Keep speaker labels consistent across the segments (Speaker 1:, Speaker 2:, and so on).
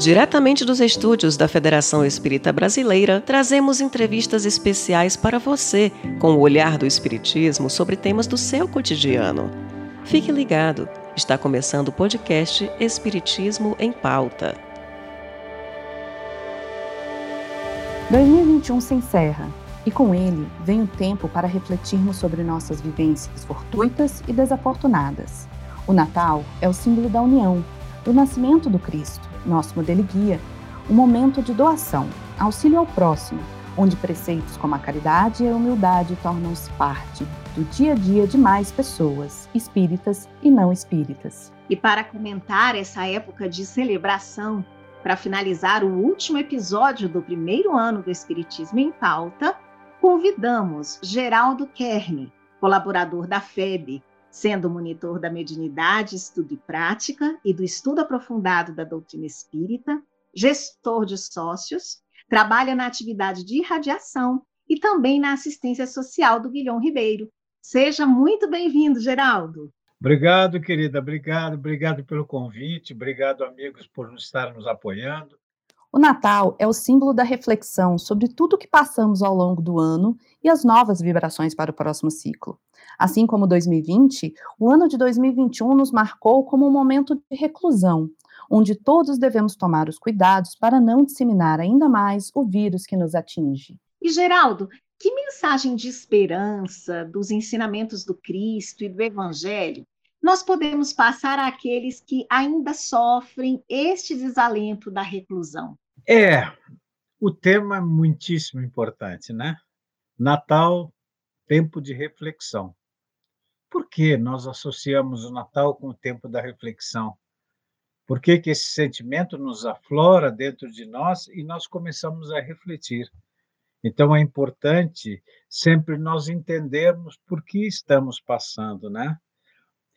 Speaker 1: Diretamente dos estúdios da Federação Espírita Brasileira, trazemos entrevistas especiais para você, com o olhar do Espiritismo sobre temas do seu cotidiano. Fique ligado, está começando o podcast Espiritismo em Pauta.
Speaker 2: 2021 se encerra e com ele vem o tempo para refletirmos sobre nossas vivências fortuitas e desafortunadas. O Natal é o símbolo da união, do nascimento do Cristo, nosso modelo guia, um momento de doação, auxílio ao próximo, onde preceitos como a caridade e a humildade tornam-se parte do dia a dia de mais pessoas, espíritas e não espíritas.
Speaker 3: E para comentar essa época de celebração, para finalizar o último episódio do primeiro ano do Espiritismo em Pauta, convidamos Geraldo Kern, colaborador da FEB, sendo monitor da mediunidade, estudo e prática e do estudo aprofundado da doutrina espírita, gestor de sócios, trabalha na atividade de irradiação e também na assistência social do Guilhom Ribeiro. Seja muito bem-vindo, Geraldo.
Speaker 4: Obrigado, querida. Obrigado, obrigado pelo convite. Obrigado, amigos, por estar nos apoiando.
Speaker 2: O Natal é o símbolo da reflexão sobre tudo que passamos ao longo do ano e as novas vibrações para o próximo ciclo. Assim como 2020, o ano de 2021 nos marcou como um momento de reclusão, onde todos devemos tomar os cuidados para não disseminar ainda mais o vírus que nos atinge.
Speaker 3: E Geraldo, que mensagem de esperança dos ensinamentos do Cristo e do Evangelho nós podemos passar àqueles que ainda sofrem este desalento da reclusão?
Speaker 4: É, o tema é muitíssimo importante, né? Natal, tempo de reflexão. Por que nós associamos o Natal com o tempo da reflexão? Por que, que esse sentimento nos aflora dentro de nós e nós começamos a refletir? Então é importante sempre nós entendermos por que estamos passando, né?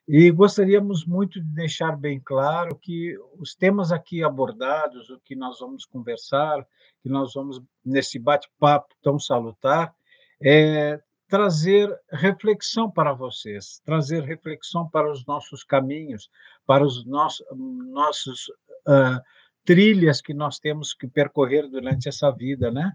Speaker 4: E gostaríamos muito de deixar bem claro que os temas aqui abordados, o que nós vamos conversar, que nós vamos nesse bate-papo tão salutar, é trazer reflexão para vocês, trazer reflexão para os nossos caminhos, para os nossos, nossos uh, trilhas que nós temos que percorrer durante essa vida, né?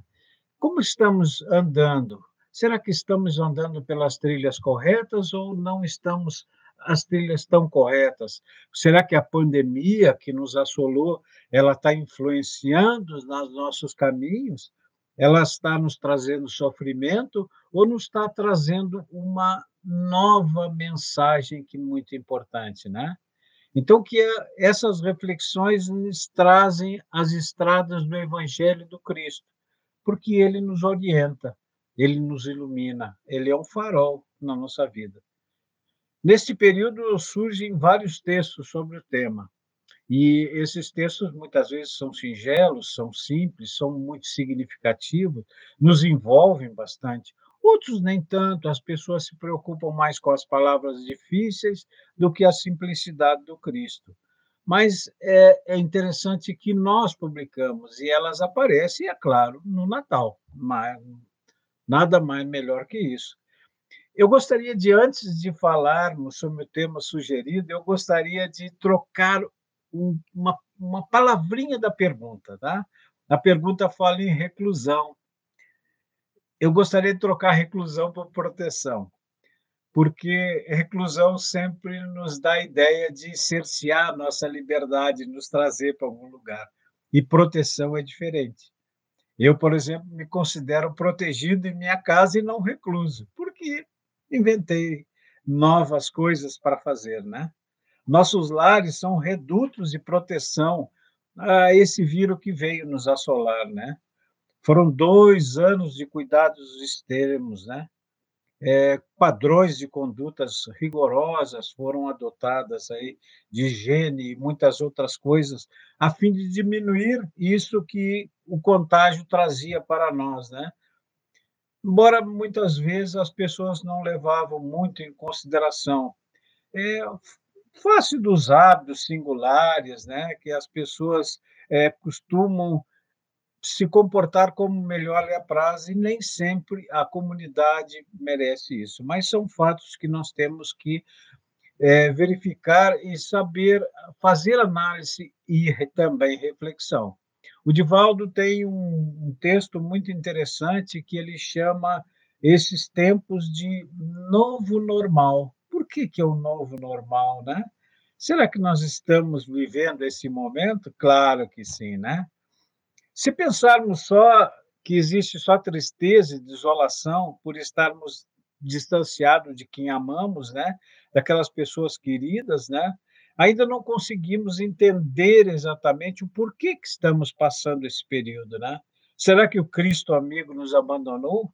Speaker 4: Como estamos andando? Será que estamos andando pelas trilhas corretas ou não estamos as trilhas estão corretas? Será que a pandemia que nos assolou, ela está influenciando nos nossos caminhos? Ela está nos trazendo sofrimento ou nos está trazendo uma nova mensagem que é muito importante, né? Então que essas reflexões nos trazem as estradas do Evangelho do Cristo, porque ele nos orienta, ele nos ilumina, ele é um farol na nossa vida. Neste período surgem vários textos sobre o tema. E esses textos muitas vezes são singelos, são simples, são muito significativos, nos envolvem bastante. Outros nem tanto, as pessoas se preocupam mais com as palavras difíceis do que a simplicidade do Cristo. Mas é, é interessante que nós publicamos e elas aparecem, é claro, no Natal. Mas nada mais melhor que isso. Eu gostaria de, antes de falarmos sobre o tema sugerido, eu gostaria de trocar um, uma, uma palavrinha da pergunta. Tá? A pergunta fala em reclusão. Eu gostaria de trocar reclusão por proteção, porque reclusão sempre nos dá a ideia de cercear nossa liberdade, nos trazer para algum lugar. E proteção é diferente. Eu, por exemplo, me considero protegido em minha casa e não recluso, porque inventei novas coisas para fazer, né? Nossos lares são redutos de proteção a esse vírus que veio nos assolar, né? Foram dois anos de cuidados extremos, né? É, padrões de condutas rigorosas foram adotadas aí de higiene e muitas outras coisas a fim de diminuir isso que o contágio trazia para nós, né? Embora muitas vezes as pessoas não levavam muito em consideração. É fácil dos hábitos singulares, né, que as pessoas é, costumam se comportar como melhor lhe apraz e nem sempre a comunidade merece isso. Mas são fatos que nós temos que é, verificar e saber fazer análise e também reflexão. O Divaldo tem um, um texto muito interessante que ele chama esses tempos de novo normal. Por que, que é o novo normal, né? Será que nós estamos vivendo esse momento? Claro que sim, né? Se pensarmos só que existe só tristeza e desolação por estarmos distanciados de quem amamos, né? Daquelas pessoas queridas, né? Ainda não conseguimos entender exatamente o porquê que estamos passando esse período, né? Será que o Cristo amigo nos abandonou?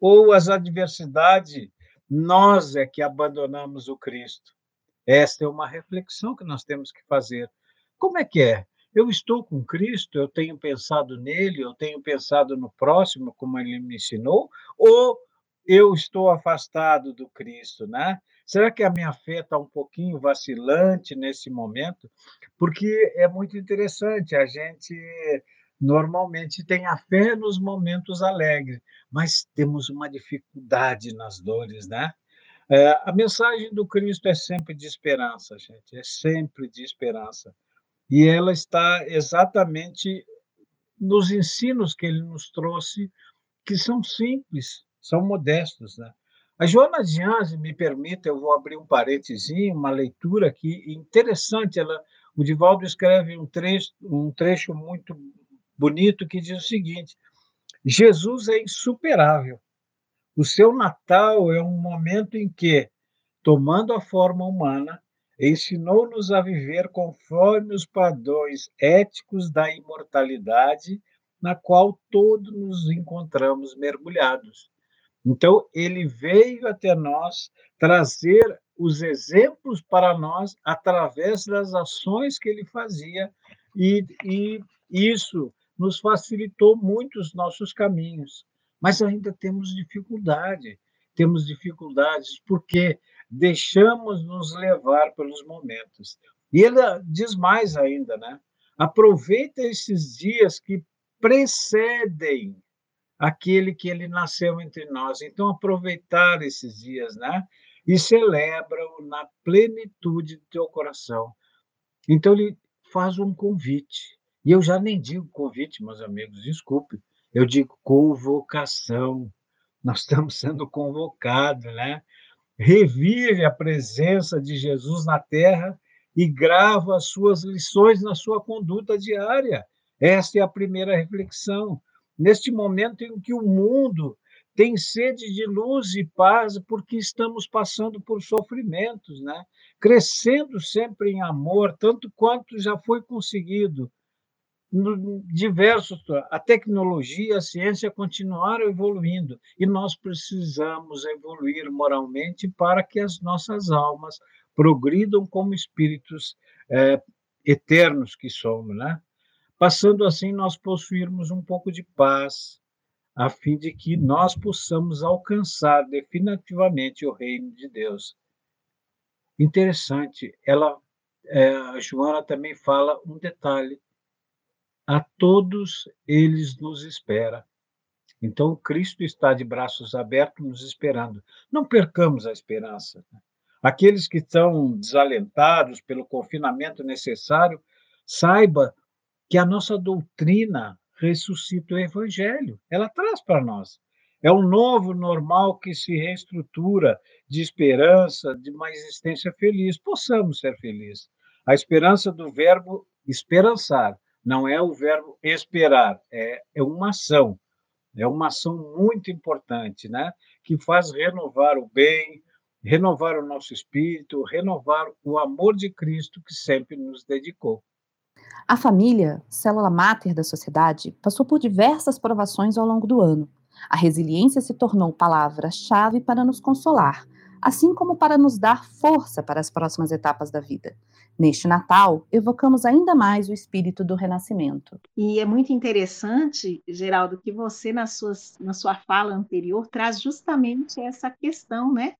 Speaker 4: Ou as adversidades, nós é que abandonamos o Cristo? Esta é uma reflexão que nós temos que fazer. Como é que é? Eu estou com Cristo, eu tenho pensado nele, eu tenho pensado no próximo, como ele me ensinou, ou eu estou afastado do Cristo, né? Será que a minha fé está um pouquinho vacilante nesse momento? Porque é muito interessante, a gente normalmente tem a fé nos momentos alegres, mas temos uma dificuldade nas dores, né? É, a mensagem do Cristo é sempre de esperança, gente, é sempre de esperança. E ela está exatamente nos ensinos que ele nos trouxe, que são simples, são modestos. Né? A Joana Dianzi, me permita, eu vou abrir um parentezinho, uma leitura aqui interessante. Ela, o Divaldo escreve um trecho, um trecho muito bonito que diz o seguinte: Jesus é insuperável. O seu Natal é um momento em que, tomando a forma humana, ensinou-nos a viver conforme os padrões éticos da imortalidade na qual todos nos encontramos mergulhados. Então, ele veio até nós trazer os exemplos para nós através das ações que ele fazia, e, e isso nos facilitou muito os nossos caminhos mas ainda temos dificuldade. Temos dificuldades porque deixamos nos levar pelos momentos. E ele diz mais ainda, né? Aproveita esses dias que precedem aquele que ele nasceu entre nós. Então, aproveitar esses dias, né? E celebra-o na plenitude do teu coração. Então, ele faz um convite. E eu já nem digo convite, meus amigos, desculpe eu digo convocação. Nós estamos sendo convocados, né? Revive a presença de Jesus na terra e grava as suas lições na sua conduta diária. Esta é a primeira reflexão. Neste momento em que o mundo tem sede de luz e paz porque estamos passando por sofrimentos, né? Crescendo sempre em amor, tanto quanto já foi conseguido diversos a tecnologia, a ciência continuaram evoluindo e nós precisamos evoluir moralmente para que as nossas almas progridam como espíritos é, eternos que somos, né? Passando assim nós possuirmos um pouco de paz, a fim de que nós possamos alcançar definitivamente o reino de Deus. Interessante, ela, é, Joana também fala um detalhe a todos eles nos espera. Então, Cristo está de braços abertos nos esperando. Não percamos a esperança. Aqueles que estão desalentados pelo confinamento necessário, saiba que a nossa doutrina ressuscita o evangelho. Ela traz para nós. É um novo normal que se reestrutura de esperança, de uma existência feliz. Possamos ser felizes. A esperança do verbo esperançar não é o verbo esperar, é, é uma ação. É uma ação muito importante, né? Que faz renovar o bem, renovar o nosso espírito, renovar o amor de Cristo que sempre nos dedicou.
Speaker 2: A família, célula máter da sociedade, passou por diversas provações ao longo do ano. A resiliência se tornou palavra-chave para nos consolar, assim como para nos dar força para as próximas etapas da vida. Neste Natal, evocamos ainda mais o espírito do renascimento.
Speaker 3: E é muito interessante, Geraldo, que você, na sua, na sua fala anterior, traz justamente essa questão, né?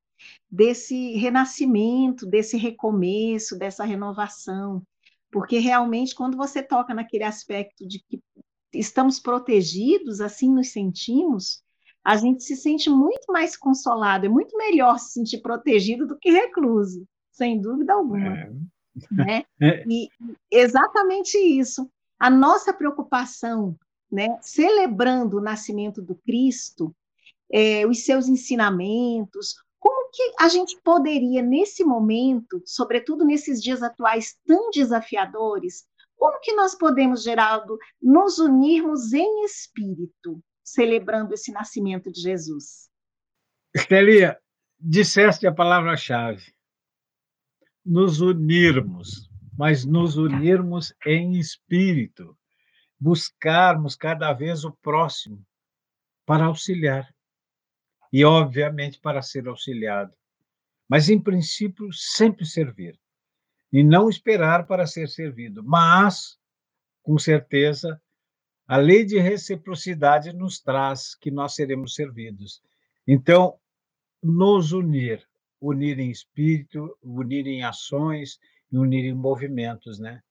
Speaker 3: Desse renascimento, desse recomeço, dessa renovação. Porque realmente, quando você toca naquele aspecto de que estamos protegidos, assim nos sentimos, a gente se sente muito mais consolado, é muito melhor se sentir protegido do que recluso. sem dúvida alguma. É. Né? É. E exatamente isso. A nossa preocupação, né, celebrando o nascimento do Cristo, é, os seus ensinamentos, que a gente poderia, nesse momento, sobretudo nesses dias atuais tão desafiadores, como que nós podemos, Geraldo, nos unirmos em espírito, celebrando esse nascimento de Jesus?
Speaker 4: Estelia, disseste a palavra-chave. Nos unirmos, mas nos unirmos em espírito, buscarmos cada vez o próximo para auxiliar e, obviamente, para ser auxiliado. Mas, em princípio, sempre servir. E não esperar para ser servido. Mas, com certeza, a lei de reciprocidade nos traz que nós seremos servidos. Então, nos unir, unir em espírito, unir em ações, unir em movimentos, né?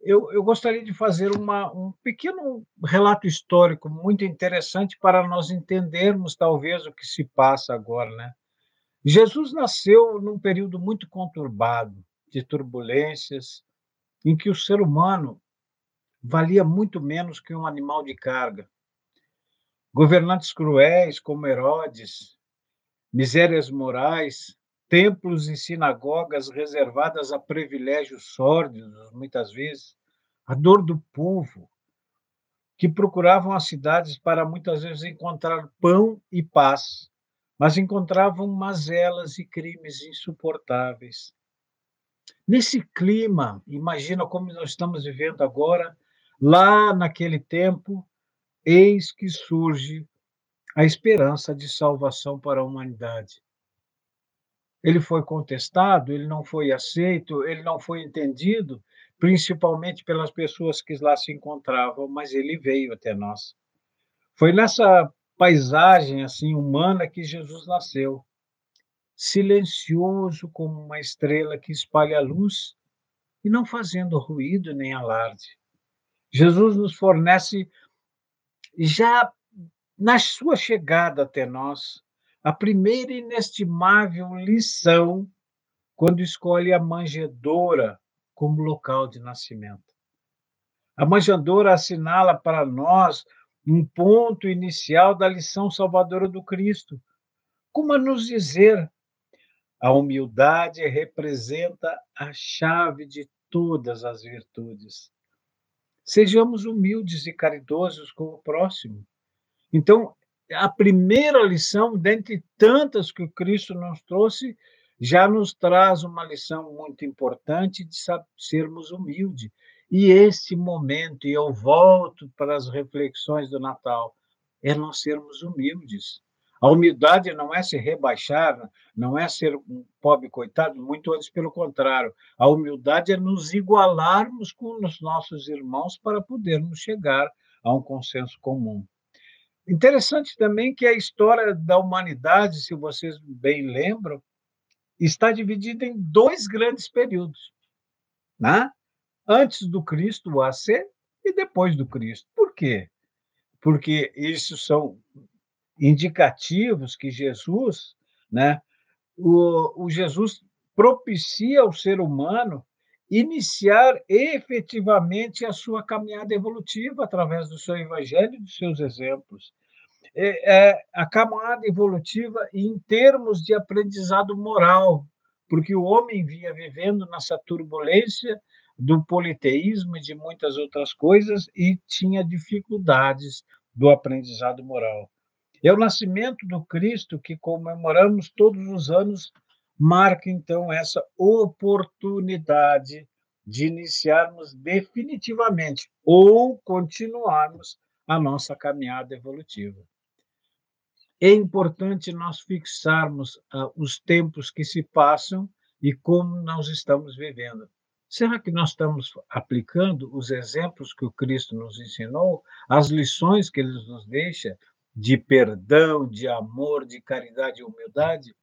Speaker 4: Eu, eu gostaria de fazer uma, um pequeno relato histórico muito interessante para nós entendermos, talvez, o que se passa agora. Né? Jesus nasceu num período muito conturbado, de turbulências, em que o ser humano valia muito menos que um animal de carga. Governantes cruéis como Herodes, misérias morais, templos e sinagogas reservadas a privilégios sórdidos, muitas vezes, a dor do povo, que procuravam as cidades para muitas vezes encontrar pão e paz, mas encontravam mazelas e crimes insuportáveis. Nesse clima, imagina como nós estamos vivendo agora, lá naquele tempo, eis que surge a esperança de salvação para a humanidade ele foi contestado, ele não foi aceito, ele não foi entendido, principalmente pelas pessoas que lá se encontravam, mas ele veio até nós. Foi nessa paisagem assim humana que Jesus nasceu, silencioso como uma estrela que espalha a luz e não fazendo ruído nem alarde. Jesus nos fornece já na sua chegada até nós a primeira inestimável lição quando escolhe a manjedoura como local de nascimento. A manjedoura assinala para nós um ponto inicial da lição salvadora do Cristo, como a nos dizer a humildade representa a chave de todas as virtudes. Sejamos humildes e caridosos com o próximo. Então, a primeira lição, dentre tantas que o Cristo nos trouxe, já nos traz uma lição muito importante de sermos humildes. E esse momento, e eu volto para as reflexões do Natal, é nós sermos humildes. A humildade não é se rebaixar, não é ser um pobre coitado, muito antes pelo contrário. A humildade é nos igualarmos com os nossos irmãos para podermos chegar a um consenso comum. Interessante também que a história da humanidade, se vocês bem lembram, está dividida em dois grandes períodos, né? Antes do Cristo, o AC, e depois do Cristo. Por quê? Porque isso são indicativos que Jesus, né? O, o Jesus propicia ao ser humano iniciar efetivamente a sua caminhada evolutiva através do seu evangelho e dos seus exemplos. É, é, a caminhada evolutiva em termos de aprendizado moral, porque o homem vinha vivendo nessa turbulência do politeísmo e de muitas outras coisas e tinha dificuldades do aprendizado moral. É o nascimento do Cristo que comemoramos todos os anos marca então essa oportunidade de iniciarmos definitivamente ou continuarmos a nossa caminhada evolutiva. É importante nós fixarmos uh, os tempos que se passam e como nós estamos vivendo. Será que nós estamos aplicando os exemplos que o Cristo nos ensinou, as lições que ele nos deixa de perdão, de amor, de caridade e humildade?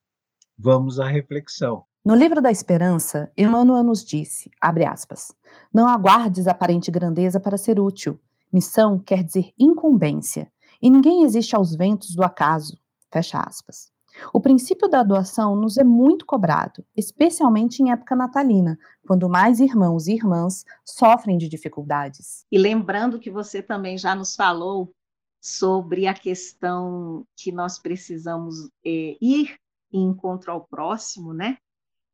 Speaker 4: Vamos à reflexão.
Speaker 2: No livro da Esperança, Emmanuel nos disse, abre aspas, não aguardes aparente grandeza para ser útil. Missão quer dizer incumbência, e ninguém existe aos ventos do acaso, fecha aspas. O princípio da doação nos é muito cobrado, especialmente em época natalina, quando mais irmãos e irmãs sofrem de dificuldades.
Speaker 3: E lembrando que você também já nos falou sobre a questão que nós precisamos é, ir em encontro ao próximo, né?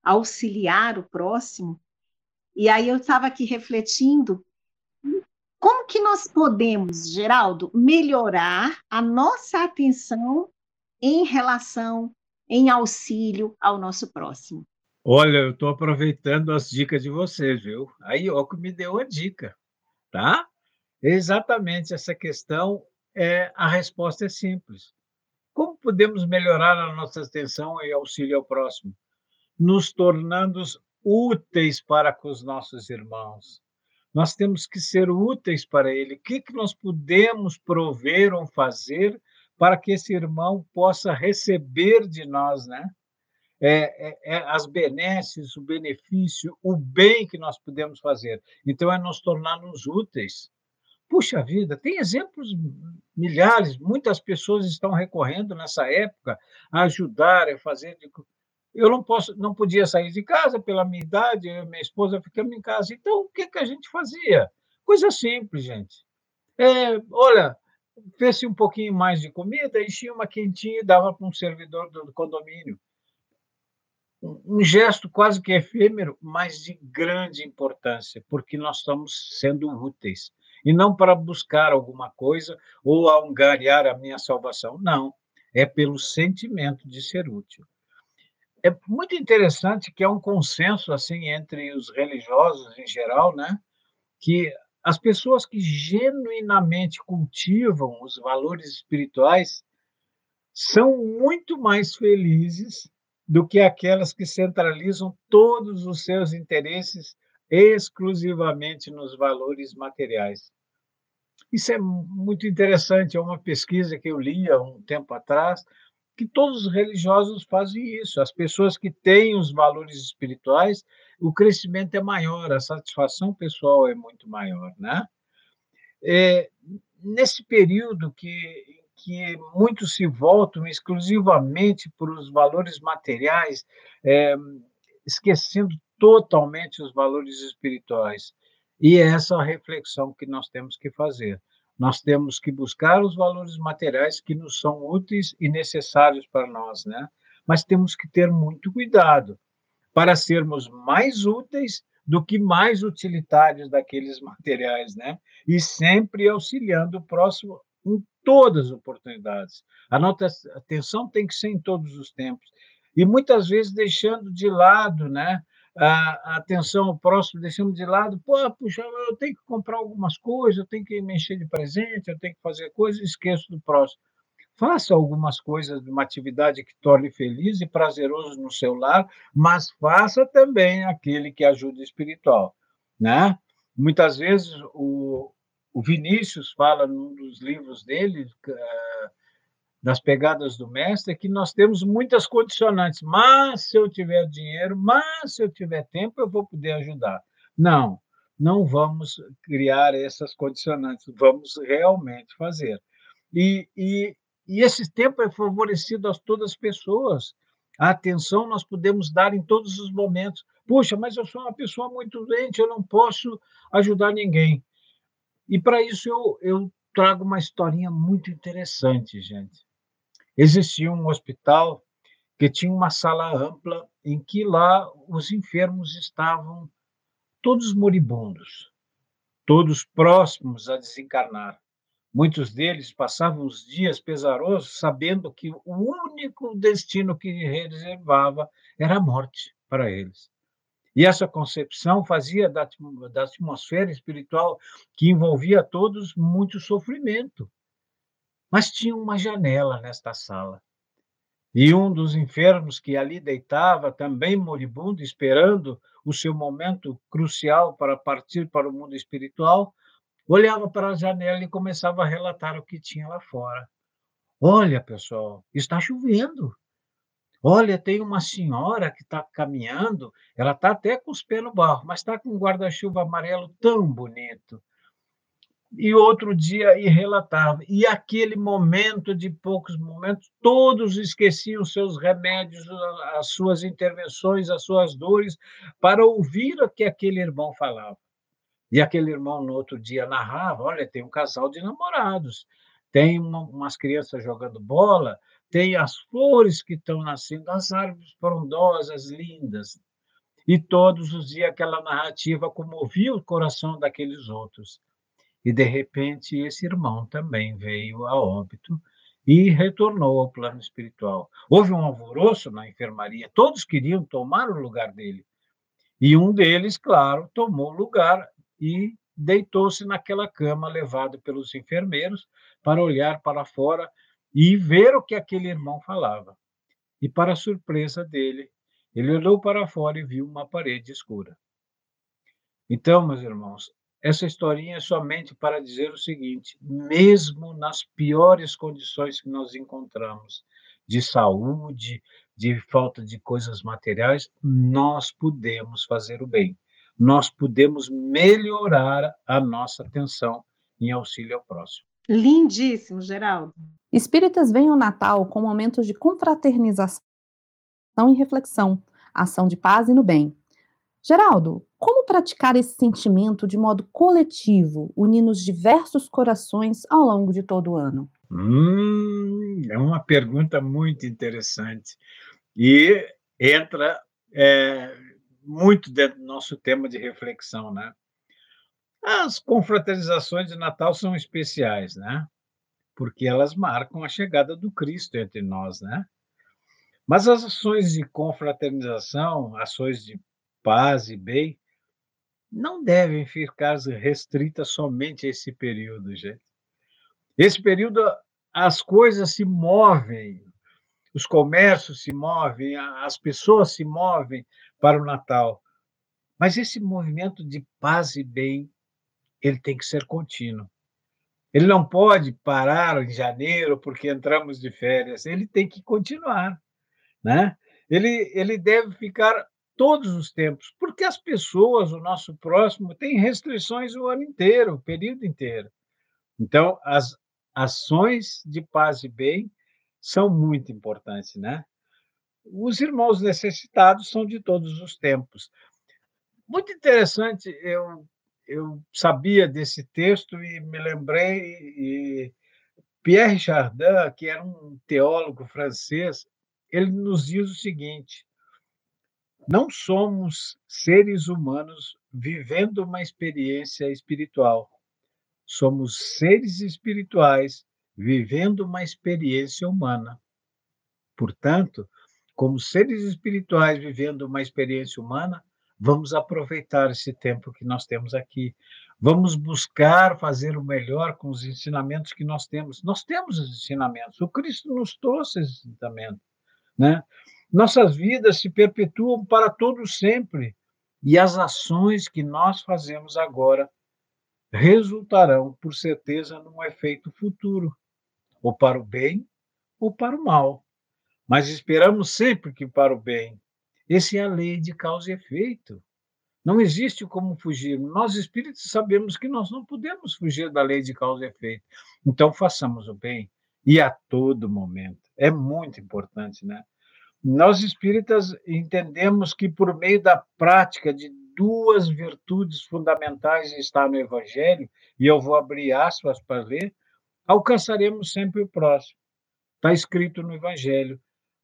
Speaker 3: Auxiliar o próximo. E aí eu estava aqui refletindo como que nós podemos, Geraldo, melhorar a nossa atenção em relação, em auxílio ao nosso próximo?
Speaker 4: Olha, eu estou aproveitando as dicas de vocês, viu? Ó, que me deu a dica, tá? Exatamente essa questão, é, a resposta é simples. Como podemos melhorar a nossa atenção e auxílio ao próximo? Nos tornando úteis para com os nossos irmãos. Nós temos que ser úteis para ele. O que, que nós podemos prover ou fazer para que esse irmão possa receber de nós, né? É, é, é, as benesses, o benefício, o bem que nós podemos fazer. Então, é nos tornarmos úteis. Puxa vida, tem exemplos milhares, muitas pessoas estão recorrendo nessa época a ajudar, a fazer. Eu não posso, não podia sair de casa pela minha idade, minha esposa ficamos em casa. Então, o que, que a gente fazia? Coisa simples, gente. É, olha, fez-se um pouquinho mais de comida, enchia uma quentinha e dava para um servidor do condomínio. Um gesto quase que efêmero, mas de grande importância, porque nós estamos sendo úteis. E não para buscar alguma coisa ou angariar a minha salvação. Não. É pelo sentimento de ser útil. É muito interessante que há um consenso assim entre os religiosos em geral, né? Que as pessoas que genuinamente cultivam os valores espirituais são muito mais felizes do que aquelas que centralizam todos os seus interesses exclusivamente nos valores materiais. Isso é muito interessante, é uma pesquisa que eu li há um tempo atrás, que todos os religiosos fazem isso. As pessoas que têm os valores espirituais, o crescimento é maior, a satisfação pessoal é muito maior, né? É, nesse período que que muitos se voltam exclusivamente para os valores materiais, é, esquecendo totalmente os valores espirituais. E é essa reflexão que nós temos que fazer. Nós temos que buscar os valores materiais que nos são úteis e necessários para nós, né? Mas temos que ter muito cuidado para sermos mais úteis do que mais utilitários daqueles materiais, né? E sempre auxiliando o próximo em todas as oportunidades. A nossa atenção tem que ser em todos os tempos. E muitas vezes deixando de lado, né? A atenção próximo, deixando de lado, pô, puxa, eu tenho que comprar algumas coisas, eu tenho que me encher de presente, eu tenho que fazer coisas, esqueço do próximo. Faça algumas coisas de uma atividade que torne feliz e prazeroso no seu lar, mas faça também aquele que ajuda espiritual, né? Muitas vezes o, o Vinícius fala num dos livros dele, uh, das pegadas do mestre, que nós temos muitas condicionantes. Mas se eu tiver dinheiro, mas se eu tiver tempo, eu vou poder ajudar. Não, não vamos criar essas condicionantes, vamos realmente fazer. E, e, e esse tempo é favorecido a todas as pessoas. A atenção nós podemos dar em todos os momentos. Puxa, mas eu sou uma pessoa muito doente, eu não posso ajudar ninguém. E para isso eu, eu trago uma historinha muito interessante, gente. Existia um hospital que tinha uma sala ampla em que lá os enfermos estavam todos moribundos, todos próximos a desencarnar. Muitos deles passavam os dias pesarosos sabendo que o único destino que reservava era a morte para eles. E essa concepção fazia da, da atmosfera espiritual que envolvia todos muito sofrimento. Mas tinha uma janela nesta sala. E um dos enfermos que ali deitava, também moribundo, esperando o seu momento crucial para partir para o mundo espiritual, olhava para a janela e começava a relatar o que tinha lá fora. Olha, pessoal, está chovendo. Olha, tem uma senhora que está caminhando, ela está até com os pés no barro, mas está com um guarda-chuva amarelo tão bonito. E outro dia e relatava. E aquele momento de poucos momentos, todos esqueciam seus remédios, as suas intervenções, as suas dores, para ouvir o que aquele irmão falava. E aquele irmão, no outro dia, narrava: olha, tem um casal de namorados, tem uma, umas crianças jogando bola, tem as flores que estão nascendo, as árvores frondosas, lindas. E todos os dias aquela narrativa comovia o coração daqueles outros. E, de repente, esse irmão também veio a óbito e retornou ao plano espiritual. Houve um alvoroço na enfermaria, todos queriam tomar o lugar dele. E um deles, claro, tomou o lugar e deitou-se naquela cama levado pelos enfermeiros para olhar para fora e ver o que aquele irmão falava. E, para surpresa dele, ele olhou para fora e viu uma parede escura. Então, meus irmãos, essa historinha é somente para dizer o seguinte: mesmo nas piores condições que nós encontramos, de saúde, de falta de coisas materiais, nós podemos fazer o bem. Nós podemos melhorar a nossa atenção em auxílio ao próximo.
Speaker 3: Lindíssimo, Geraldo.
Speaker 2: Espíritas veem o Natal com momentos de confraternização e reflexão, ação de paz e no bem. Geraldo, como praticar esse sentimento de modo coletivo, unindo os diversos corações ao longo de todo o ano?
Speaker 4: Hum, é uma pergunta muito interessante e entra é, muito dentro do nosso tema de reflexão, né? As confraternizações de Natal são especiais, né? Porque elas marcam a chegada do Cristo entre nós, né? Mas as ações de confraternização, ações de paz e bem, não devem ficar restritas somente a esse período, gente. Esse período, as coisas se movem, os comércios se movem, as pessoas se movem para o Natal. Mas esse movimento de paz e bem, ele tem que ser contínuo. Ele não pode parar em janeiro porque entramos de férias, ele tem que continuar, né? Ele, ele deve ficar todos os tempos, porque as pessoas, o nosso próximo, têm restrições o ano inteiro, o período inteiro. Então, as ações de paz e bem são muito importantes, né? Os irmãos necessitados são de todos os tempos. Muito interessante, eu, eu sabia desse texto e me lembrei, e Pierre Chardin, que era um teólogo francês, ele nos diz o seguinte: não somos seres humanos vivendo uma experiência espiritual. Somos seres espirituais vivendo uma experiência humana. Portanto, como seres espirituais vivendo uma experiência humana, vamos aproveitar esse tempo que nós temos aqui. Vamos buscar fazer o melhor com os ensinamentos que nós temos. Nós temos os ensinamentos. O Cristo nos trouxe esse ensinamento, né? Nossas vidas se perpetuam para todo sempre e as ações que nós fazemos agora resultarão, por certeza, num efeito futuro, ou para o bem ou para o mal. Mas esperamos sempre que para o bem. Essa é a lei de causa e efeito. Não existe como fugir. Nós espíritos sabemos que nós não podemos fugir da lei de causa e efeito. Então façamos o bem e a todo momento. É muito importante, né? Nós espíritas entendemos que por meio da prática de duas virtudes fundamentais está no Evangelho, e eu vou abrir aspas para ler, alcançaremos sempre o próximo. Está escrito no Evangelho: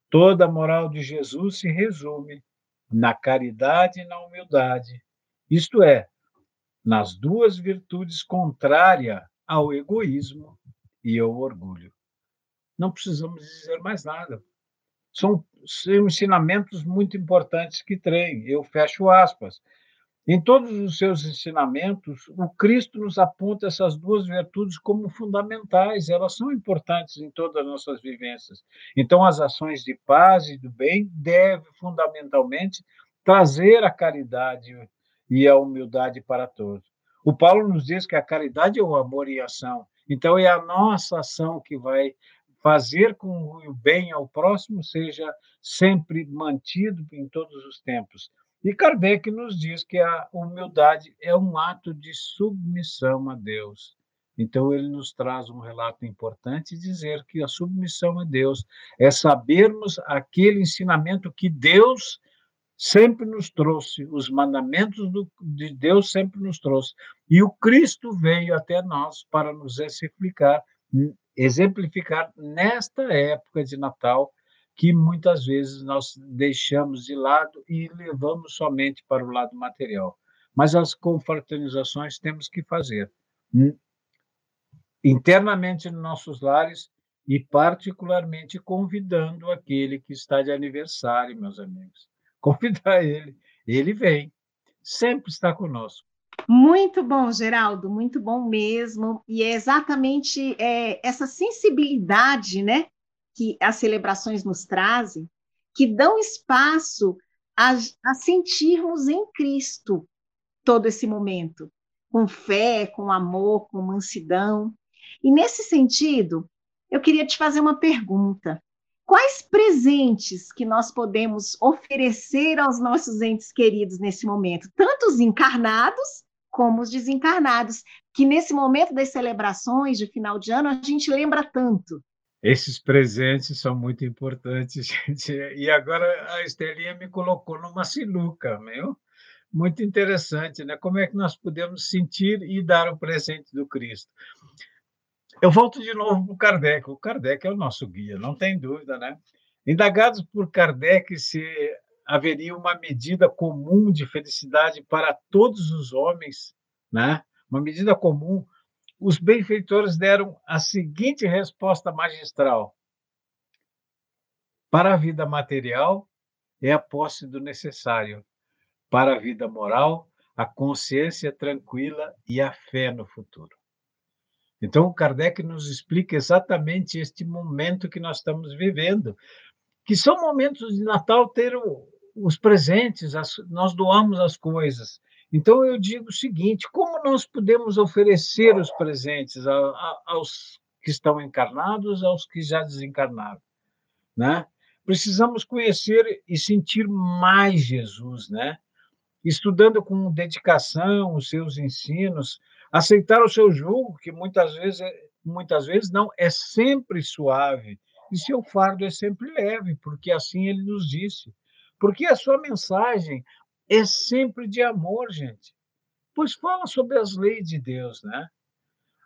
Speaker 4: toda a moral de Jesus se resume na caridade e na humildade, isto é, nas duas virtudes contrárias ao egoísmo e ao orgulho. Não precisamos dizer mais nada são, são ensinamentos muito importantes que tem. Eu fecho aspas. Em todos os seus ensinamentos, o Cristo nos aponta essas duas virtudes como fundamentais, elas são importantes em todas as nossas vivências. Então, as ações de paz e do bem devem, fundamentalmente, trazer a caridade e a humildade para todos. O Paulo nos diz que a caridade é o amor em ação. Então, é a nossa ação que vai fazer com o bem ao próximo seja sempre mantido em todos os tempos. E Kardec nos diz que a humildade é um ato de submissão a Deus. Então, ele nos traz um relato importante dizer que a submissão a Deus é sabermos aquele ensinamento que Deus sempre nos trouxe, os mandamentos do, de Deus sempre nos trouxe. E o Cristo veio até nós para nos exemplificar, exemplificar nesta época de Natal, que muitas vezes nós deixamos de lado e levamos somente para o lado material. Mas as confraternizações temos que fazer internamente nos nossos lares e particularmente convidando aquele que está de aniversário, meus amigos. Convidar ele, ele vem, sempre está conosco.
Speaker 3: Muito bom, Geraldo, muito bom mesmo. E é exatamente é, essa sensibilidade, né, que as celebrações nos trazem, que dão espaço a, a sentirmos em Cristo todo esse momento, com fé, com amor, com mansidão. E nesse sentido, eu queria te fazer uma pergunta. Quais presentes que nós podemos oferecer aos nossos entes queridos nesse momento, tanto os encarnados como os desencarnados, que nesse momento das celebrações de final de ano a gente lembra tanto?
Speaker 4: Esses presentes são muito importantes, gente. E agora a Estelinha me colocou numa sinuca, meu. Muito interessante, né? Como é que nós podemos sentir e dar o presente do Cristo? Eu volto de novo para o Kardec. O Kardec é o nosso guia, não tem dúvida, né? Indagados por Kardec se haveria uma medida comum de felicidade para todos os homens, né? Uma medida comum. Os benfeitores deram a seguinte resposta magistral: Para a vida material é a posse do necessário. Para a vida moral, a consciência tranquila e a fé no futuro. Então, o Kardec nos explica exatamente este momento que nós estamos vivendo, que são momentos de Natal ter os presentes, as, nós doamos as coisas. Então, eu digo o seguinte: como nós podemos oferecer os presentes a, a, aos que estão encarnados, aos que já desencarnaram? Né? Precisamos conhecer e sentir mais Jesus, né? estudando com dedicação os seus ensinos, Aceitar o seu jugo, que muitas vezes, muitas vezes não, é sempre suave, e seu fardo é sempre leve, porque assim ele nos disse. Porque a sua mensagem é sempre de amor, gente. Pois fala sobre as leis de Deus, né?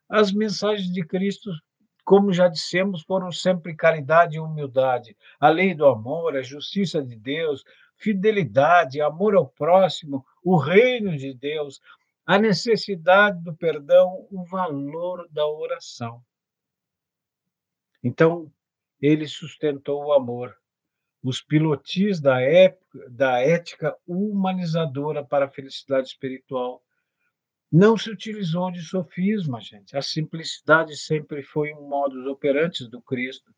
Speaker 4: As mensagens de Cristo, como já dissemos, foram sempre caridade e humildade. A lei do amor, a justiça de Deus, fidelidade, amor ao próximo, o reino de Deus, a necessidade do perdão, o valor da oração. Então, ele sustentou o amor, os pilotis da, época, da ética humanizadora para a felicidade espiritual. Não se utilizou de sofisma, gente. A simplicidade sempre foi um modus operandi do Cristo.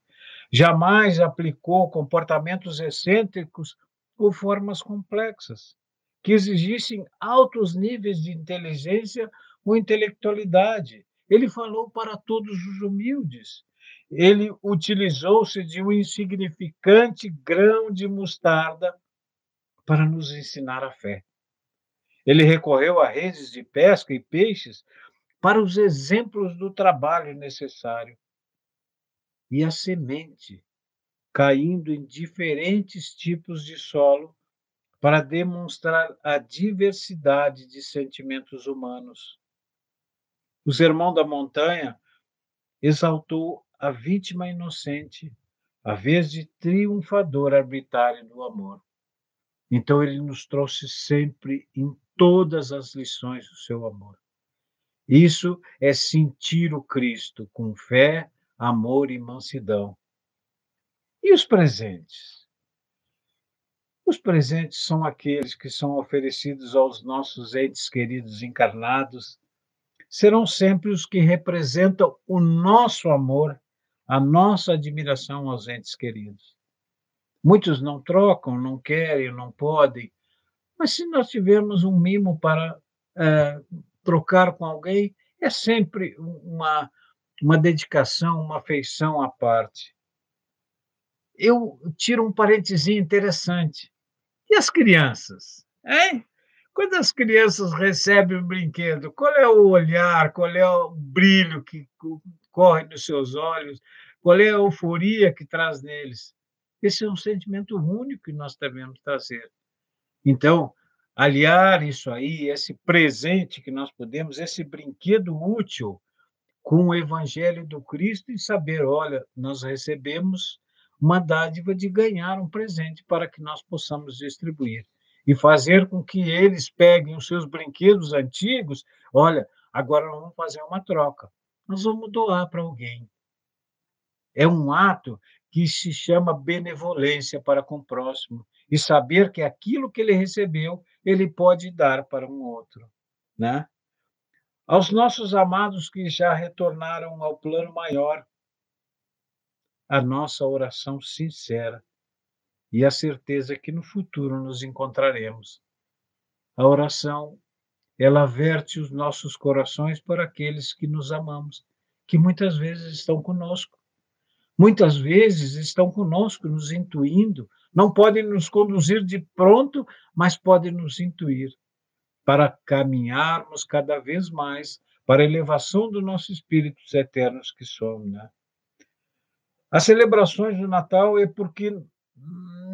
Speaker 4: Jamais aplicou comportamentos excêntricos ou formas complexas que exigissem altos níveis de inteligência ou intelectualidade. Ele falou para todos os humildes. Ele utilizou-se de um insignificante grão de mostarda para nos ensinar a fé. Ele recorreu a redes de pesca e peixes para os exemplos do trabalho necessário. E a semente, caindo em diferentes tipos de solo, para demonstrar a diversidade de sentimentos humanos. O Sermão da Montanha exaltou a vítima inocente, a vez de triunfador arbitrário do amor. Então ele nos trouxe sempre em todas as lições do seu amor. Isso é sentir o Cristo com fé, amor e mansidão. E os presentes? Os presentes são aqueles que são oferecidos aos nossos entes queridos encarnados, serão sempre os que representam o nosso amor, a nossa admiração aos entes queridos. Muitos não trocam, não querem, não podem, mas se nós tivermos um mimo para é, trocar com alguém, é sempre uma, uma dedicação, uma afeição à parte. Eu tiro um parentezinho interessante. E as crianças? Hein? Quando as crianças recebem um brinquedo, qual é o olhar, qual é o brilho que corre nos seus olhos, qual é a euforia que traz neles? Esse é um sentimento único que nós devemos trazer. Então, aliar isso aí, esse presente que nós podemos, esse brinquedo útil com o evangelho do Cristo e saber, olha, nós recebemos uma dádiva de ganhar um presente para que nós possamos distribuir e fazer com que eles peguem os seus brinquedos antigos. Olha, agora vamos fazer uma troca. Nós vamos doar para alguém. É um ato que se chama benevolência para com o próximo e saber que aquilo que ele recebeu, ele pode dar para um outro, né? Aos nossos amados que já retornaram ao plano maior, a nossa oração sincera e a certeza que no futuro nos encontraremos. A oração, ela verte os nossos corações para aqueles que nos amamos, que muitas vezes estão conosco. Muitas vezes estão conosco, nos intuindo, não podem nos conduzir de pronto, mas podem nos intuir para caminharmos cada vez mais para a elevação dos nossos espíritos eternos que somos. Né? As celebrações do Natal é porque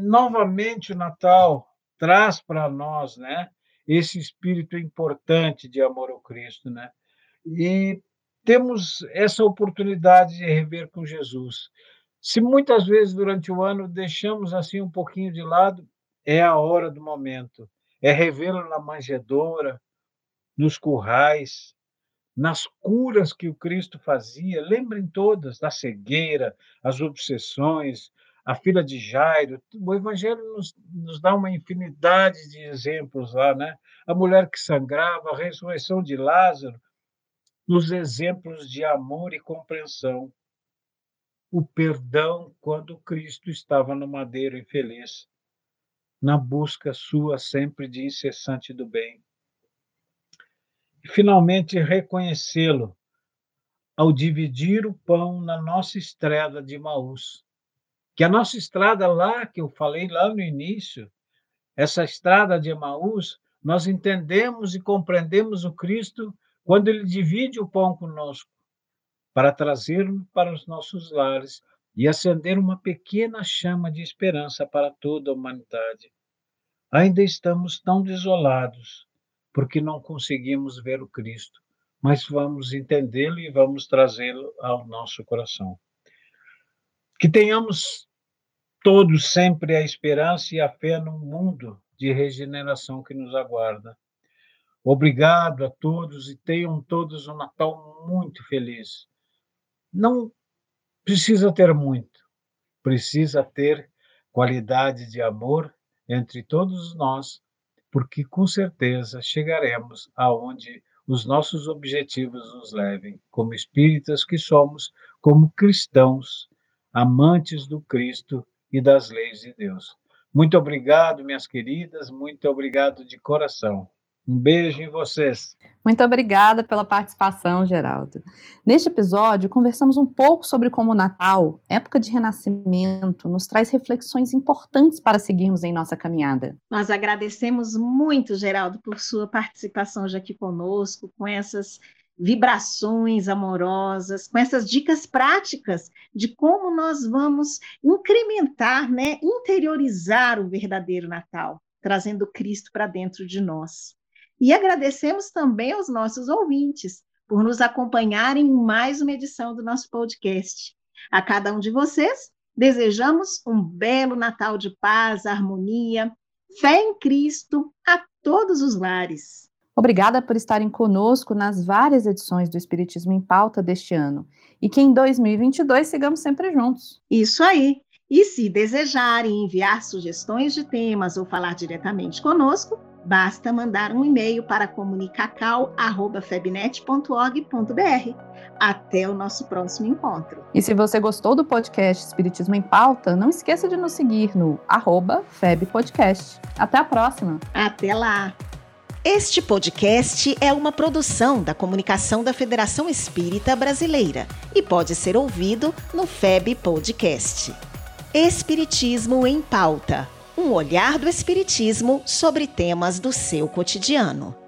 Speaker 4: novamente o Natal traz para nós, né, esse espírito importante de amor ao Cristo, né? E temos essa oportunidade de rever com Jesus. Se muitas vezes durante o ano deixamos assim um pouquinho de lado, é a hora do momento. É revê-lo na manjedoura, nos currais, nas curas que o Cristo fazia. Lembrem todas da cegueira, as obsessões, a filha de Jairo. O Evangelho nos, nos dá uma infinidade de exemplos lá, né? A mulher que sangrava, a ressurreição de Lázaro, nos exemplos de amor e compreensão. O perdão quando Cristo estava no madeiro infeliz, na busca sua sempre de incessante do bem. E finalmente reconhecê-lo ao dividir o pão na nossa estrada de Maús que a nossa estrada lá, que eu falei lá no início, essa estrada de Emaús, nós entendemos e compreendemos o Cristo quando ele divide o pão conosco, para trazermos para os nossos lares e acender uma pequena chama de esperança para toda a humanidade. Ainda estamos tão desolados porque não conseguimos ver o Cristo, mas vamos entendê-lo e vamos trazê-lo ao nosso coração. Que tenhamos todos sempre a esperança e a fé no mundo de regeneração que nos aguarda. Obrigado a todos e tenham todos um Natal muito feliz. Não precisa ter muito, precisa ter qualidade de amor entre todos nós, porque com certeza chegaremos aonde os nossos objetivos nos levem, como espíritas que somos, como cristãos, amantes do Cristo e das leis de Deus. Muito obrigado, minhas queridas, muito obrigado de coração. Um beijo em vocês.
Speaker 2: Muito obrigada pela participação, Geraldo. Neste episódio, conversamos um pouco sobre como o Natal, época de renascimento, nos traz reflexões importantes para seguirmos em nossa caminhada.
Speaker 3: Nós agradecemos muito, Geraldo, por sua participação já aqui conosco, com essas vibrações amorosas, com essas dicas práticas de como nós vamos incrementar, né, interiorizar o verdadeiro Natal, trazendo Cristo para dentro de nós. E agradecemos também aos nossos ouvintes por nos acompanharem em mais uma edição do nosso podcast. A cada um de vocês, desejamos um belo Natal de paz, harmonia, fé em Cristo a todos os lares.
Speaker 2: Obrigada por estarem conosco nas várias edições do Espiritismo em Pauta deste ano e que em 2022 sigamos sempre juntos.
Speaker 3: Isso aí! E se desejarem enviar sugestões de temas ou falar diretamente conosco, basta mandar um e-mail para comunicacau.febnet.org.br. Até o nosso próximo encontro.
Speaker 2: E se você gostou do podcast Espiritismo em Pauta, não esqueça de nos seguir no arroba FebPodcast. Até a próxima!
Speaker 3: Até lá!
Speaker 1: Este podcast é uma produção da comunicação da Federação Espírita Brasileira e pode ser ouvido no FEB Podcast. Espiritismo em Pauta
Speaker 3: um olhar do Espiritismo sobre temas do seu cotidiano.